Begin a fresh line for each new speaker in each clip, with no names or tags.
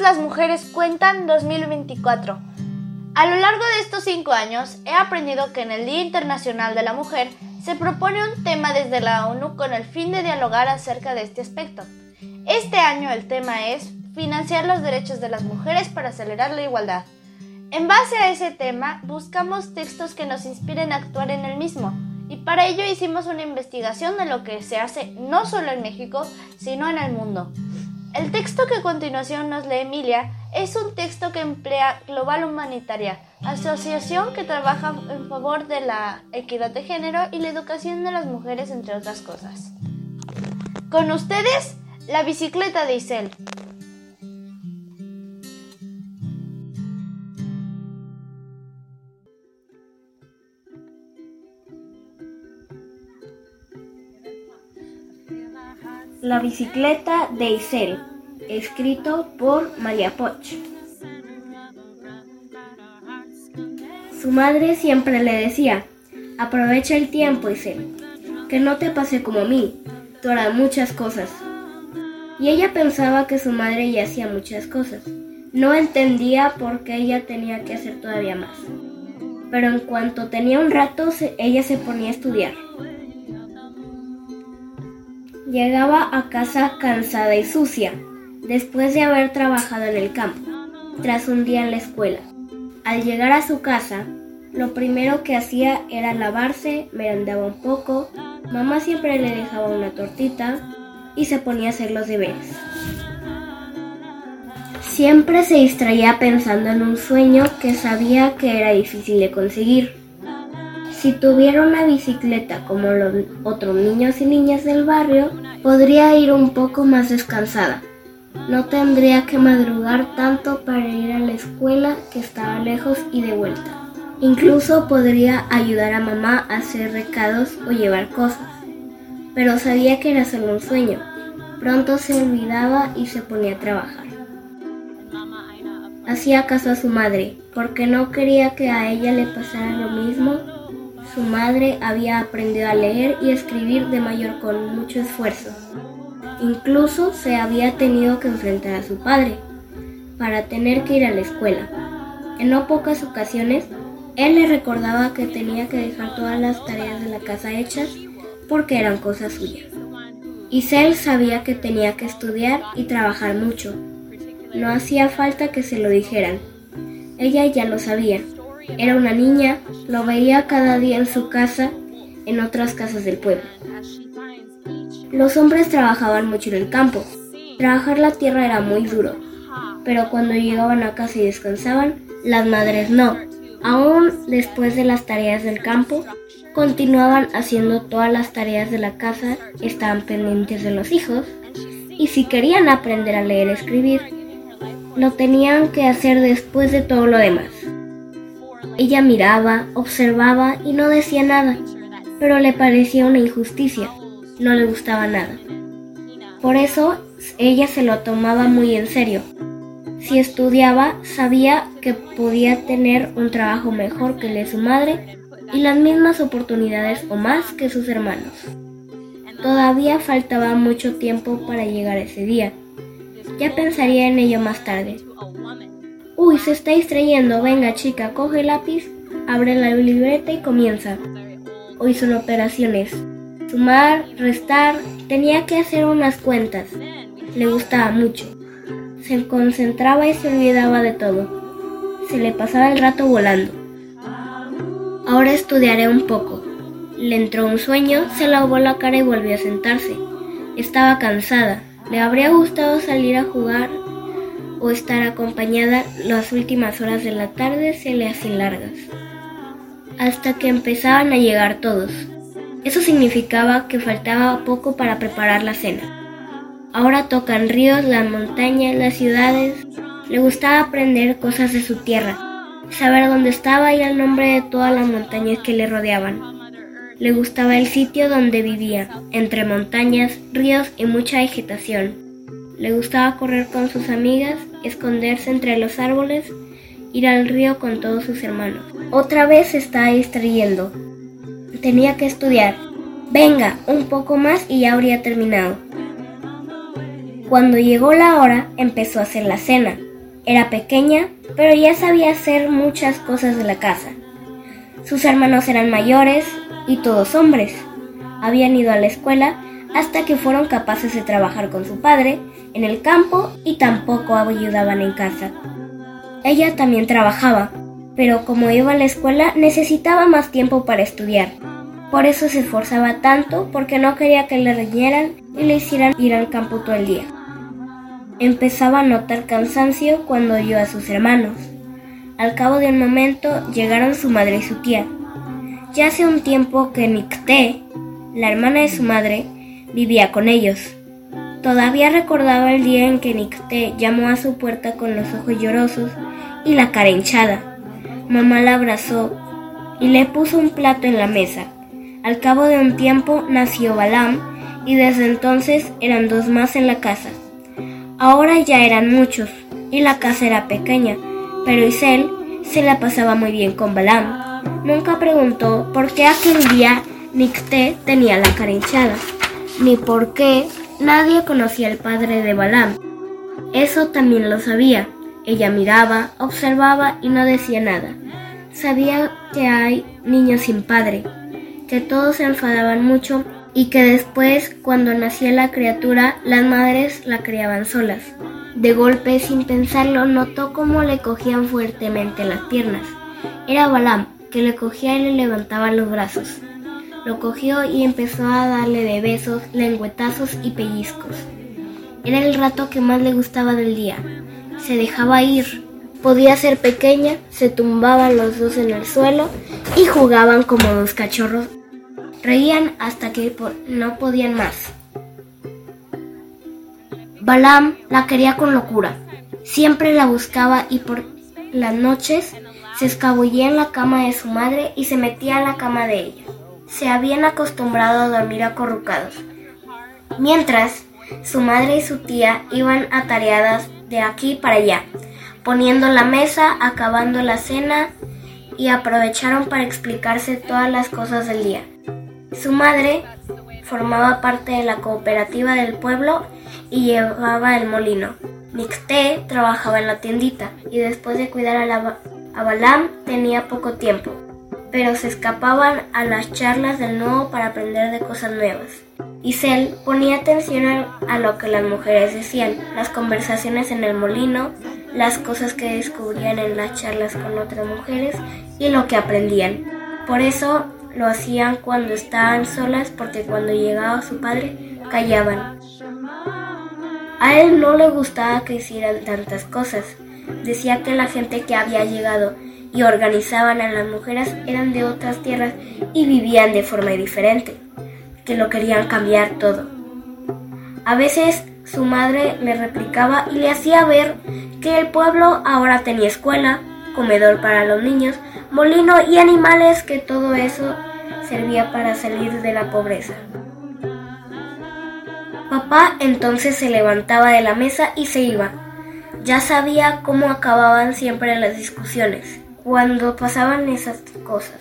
Las mujeres cuentan 2024. A lo largo de estos cinco años he aprendido que en el Día Internacional de la Mujer se propone un tema desde la ONU con el fin de dialogar acerca de este aspecto. Este año el tema es financiar los derechos de las mujeres para acelerar la igualdad. En base a ese tema, buscamos textos que nos inspiren a actuar en el mismo, y para ello hicimos una investigación de lo que se hace no solo en México, sino en el mundo. El texto que a continuación nos lee Emilia es un texto que emplea Global Humanitaria, asociación que trabaja en favor de la equidad de género y la educación de las mujeres, entre otras cosas. Con ustedes, la bicicleta de Isel.
La bicicleta de Isel, escrito por María Poch. Su madre siempre le decía, aprovecha el tiempo, Isel, que no te pase como a mí, tú harás muchas cosas. Y ella pensaba que su madre ya hacía muchas cosas. No entendía por qué ella tenía que hacer todavía más. Pero en cuanto tenía un rato, ella se ponía a estudiar. Llegaba a casa cansada y sucia, después de haber trabajado en el campo, tras un día en la escuela. Al llegar a su casa, lo primero que hacía era lavarse, merendaba un poco, mamá siempre le dejaba una tortita y se ponía a hacer los deberes. Siempre se distraía pensando en un sueño que sabía que era difícil de conseguir. Si tuviera una bicicleta como los otros niños y niñas del barrio, podría ir un poco más descansada. No tendría que madrugar tanto para ir a la escuela que estaba lejos y de vuelta. Incluso podría ayudar a mamá a hacer recados o llevar cosas. Pero sabía que era solo un sueño. Pronto se olvidaba y se ponía a trabajar. Hacía caso a su madre, porque no quería que a ella le pasara lo mismo su madre había aprendido a leer y escribir de mayor con mucho esfuerzo. Incluso se había tenido que enfrentar a su padre para tener que ir a la escuela. En no pocas ocasiones, él le recordaba que tenía que dejar todas las tareas de la casa hechas porque eran cosas suyas. Isel sabía que tenía que estudiar y trabajar mucho. No hacía falta que se lo dijeran. Ella ya lo sabía era una niña, lo veía cada día en su casa, en otras casas del pueblo. Los hombres trabajaban mucho en el campo. Trabajar la tierra era muy duro, pero cuando llegaban a casa y descansaban, las madres no. Aún después de las tareas del campo, continuaban haciendo todas las tareas de la casa, estaban pendientes de los hijos, y si querían aprender a leer y escribir, lo tenían que hacer después de todo lo demás. Ella miraba, observaba y no decía nada, pero le parecía una injusticia, no le gustaba nada. Por eso ella se lo tomaba muy en serio. Si estudiaba, sabía que podía tener un trabajo mejor que el de su madre y las mismas oportunidades o más que sus hermanos. Todavía faltaba mucho tiempo para llegar ese día. Ya pensaría en ello más tarde. Uy, se está distrayendo. Venga, chica, coge el lápiz, abre la libreta y comienza. Hoy son operaciones. Sumar, restar, tenía que hacer unas cuentas. Le gustaba mucho. Se concentraba y se olvidaba de todo. Se le pasaba el rato volando. Ahora estudiaré un poco. Le entró un sueño, se lavó la cara y volvió a sentarse. Estaba cansada. Le habría gustado salir a jugar o estar acompañada las últimas horas de la tarde se le hacen largas, hasta que empezaban a llegar todos. Eso significaba que faltaba poco para preparar la cena. Ahora tocan ríos, las montañas, las ciudades. Le gustaba aprender cosas de su tierra, saber dónde estaba y el nombre de todas las montañas que le rodeaban. Le gustaba el sitio donde vivía, entre montañas, ríos y mucha vegetación. Le gustaba correr con sus amigas, esconderse entre los árboles, ir al río con todos sus hermanos. Otra vez se estaba distrayendo. Tenía que estudiar. Venga, un poco más y ya habría terminado. Cuando llegó la hora, empezó a hacer la cena. Era pequeña, pero ya sabía hacer muchas cosas de la casa. Sus hermanos eran mayores y todos hombres. Habían ido a la escuela hasta que fueron capaces de trabajar con su padre en el campo y tampoco ayudaban en casa. Ella también trabajaba, pero como iba a la escuela necesitaba más tiempo para estudiar. Por eso se esforzaba tanto porque no quería que le riñeran y le hicieran ir al campo todo el día. Empezaba a notar cansancio cuando oyó a sus hermanos. Al cabo de un momento llegaron su madre y su tía. Ya hace un tiempo que Nicté, la hermana de su madre, vivía con ellos. Todavía recordaba el día en que Nicté llamó a su puerta con los ojos llorosos y la cara hinchada. Mamá la abrazó y le puso un plato en la mesa. Al cabo de un tiempo nació Balam y desde entonces eran dos más en la casa. Ahora ya eran muchos y la casa era pequeña, pero Isel se la pasaba muy bien con Balam. Nunca preguntó por qué aquel día Nicté tenía la cara hinchada, ni por qué nadie conocía al padre de Balam. Eso también lo sabía. Ella miraba, observaba y no decía nada. Sabía que hay niños sin padre, que todos se enfadaban mucho y que después, cuando nacía la criatura, las madres la criaban solas. De golpe, sin pensarlo, notó cómo le cogían fuertemente las piernas. Era Balam, que le cogía y le levantaba los brazos. Lo cogió y empezó a darle de besos, lengüetazos y pellizcos. Era el rato que más le gustaba del día se dejaba ir. Podía ser pequeña, se tumbaban los dos en el suelo y jugaban como dos cachorros. Reían hasta que no podían más. Balam la quería con locura. Siempre la buscaba y por las noches se escabullía en la cama de su madre y se metía a la cama de ella. Se habían acostumbrado a dormir acorrucados. Mientras, su madre y su tía iban atareadas de aquí para allá, poniendo la mesa, acabando la cena y aprovecharon para explicarse todas las cosas del día. Su madre formaba parte de la cooperativa del pueblo y llevaba el molino. Mixté trabajaba en la tiendita y después de cuidar a, la, Balam tenía poco tiempo, pero se escapaban a las charlas del nuevo para aprender de cosas nuevas. Isel ponía atención a, lo que las mujeres decían, las conversaciones en el molino, las cosas que descubrían en las charlas con otras mujeres y lo que aprendían. Por eso lo hacían cuando estaban solas porque cuando llegaba su padre callaban. A él no le gustaba que hicieran tantas cosas. Decía que la gente que había llegado y organizaban a las mujeres eran de otras tierras y vivían de forma diferente que lo querían cambiar todo. A veces su madre le replicaba y le hacía ver que el pueblo ahora tenía escuela, comedor para los niños, molino y animales, que todo eso servía para salir de la pobreza. Papá entonces se levantaba de la mesa y se iba. Ya sabía cómo acababan siempre las discusiones, cuando pasaban esas cosas.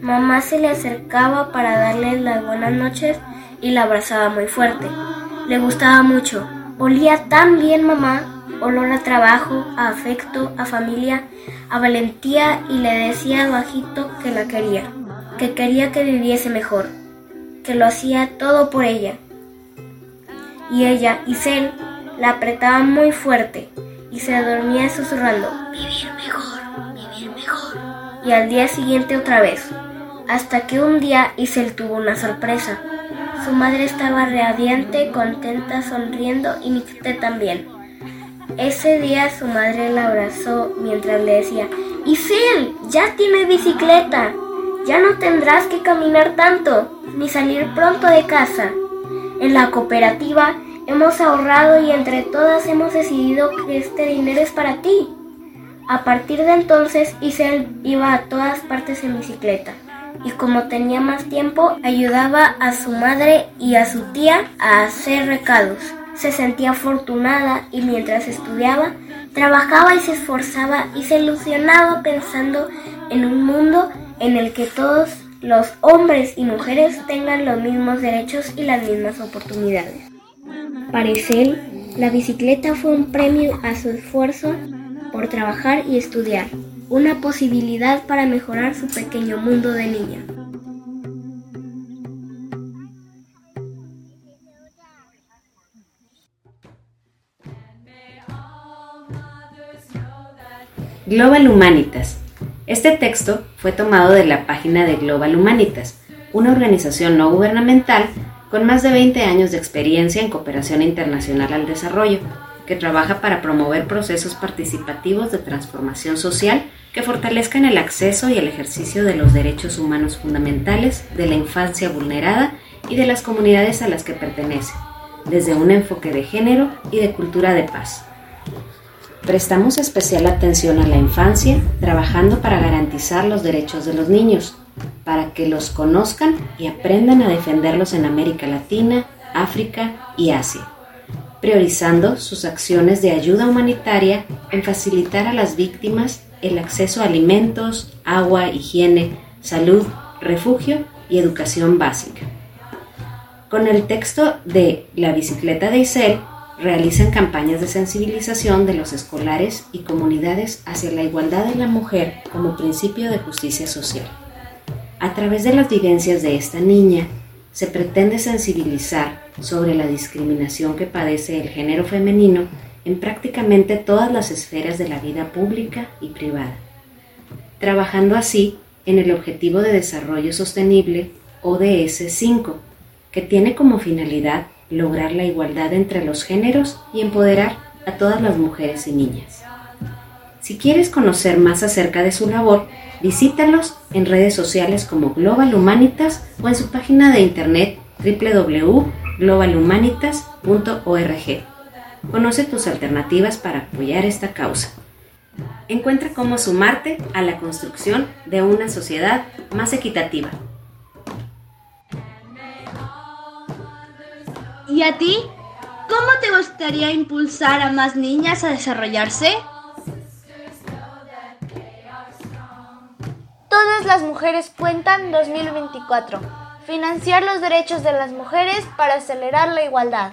Mamá se le acercaba para darle las buenas noches y la abrazaba muy fuerte. Le gustaba mucho. Olía tan bien mamá, olor a trabajo, a afecto, a familia, a valentía y le decía bajito que la quería, que quería que viviese mejor, que lo hacía todo por ella. Y ella, Isel, la apretaba muy fuerte y se dormía susurrando, vivir mejor, vivir mejor. Y al día siguiente otra vez, hasta que un día Isel tuvo una sorpresa. Su madre estaba radiante, contenta, sonriendo y Nicté también. Ese día su madre la abrazó mientras le decía, Isel, ya tienes bicicleta, ya no tendrás que caminar tanto, ni salir pronto de casa. En la cooperativa hemos ahorrado y entre todas hemos decidido que este dinero es para ti. A partir de entonces, Isel iba a todas partes en bicicleta y como tenía más tiempo, ayudaba a su madre y a su tía a hacer recados. Se sentía afortunada y mientras estudiaba, trabajaba y se esforzaba y se ilusionaba pensando en un mundo en el que todos los hombres y mujeres tengan los mismos derechos y las mismas oportunidades. Para él, La bicicleta fue un premio a su esfuerzo por trabajar y estudiar, una posibilidad para mejorar su pequeño mundo de niña.
Global Humanitas. Este texto fue tomado de la página de Global Humanitas, una organización no gubernamental con más de 20 años de experiencia en cooperación internacional al desarrollo, que trabaja para promover procesos participativos de transformación social que fortalezcan el acceso y el ejercicio de los derechos humanos fundamentales de la infancia vulnerada y de las comunidades a las que pertenece, desde un enfoque de género y de cultura de paz. Prestamos especial atención a la infancia, trabajando para garantizar los derechos de los niños, para que los conozcan y aprendan a defenderlos en América Latina, África y Asia, priorizando sus acciones de ayuda humanitaria en facilitar a las víctimas el acceso a alimentos, agua, higiene, salud, refugio y educación básica. Con el texto de La bicicleta de Isel, realizan campañas de sensibilización de los escolares y comunidades hacia la igualdad de la mujer como principio de justicia social. A través de las vivencias de esta niña, se pretende sensibilizar sobre la discriminación que padece el género femenino en prácticamente todas las esferas de la vida pública y privada, trabajando así en el Objetivo de Desarrollo Sostenible ODS 5, que tiene como finalidad lograr la igualdad entre los géneros y empoderar a todas las mujeres y niñas. Si quieres conocer más acerca de su labor, visítalos en redes sociales como Global Humanitas o en su página de internet www.globalhumanitas.org. Conoce tus alternativas para apoyar esta causa. Encuentra cómo sumarte a la construcción de una sociedad más equitativa.
¿Y a ti? ¿Cómo te gustaría impulsar a más niñas a desarrollarse? Todas las mujeres cuentan 2024. Financiar los derechos de las mujeres para acelerar la igualdad.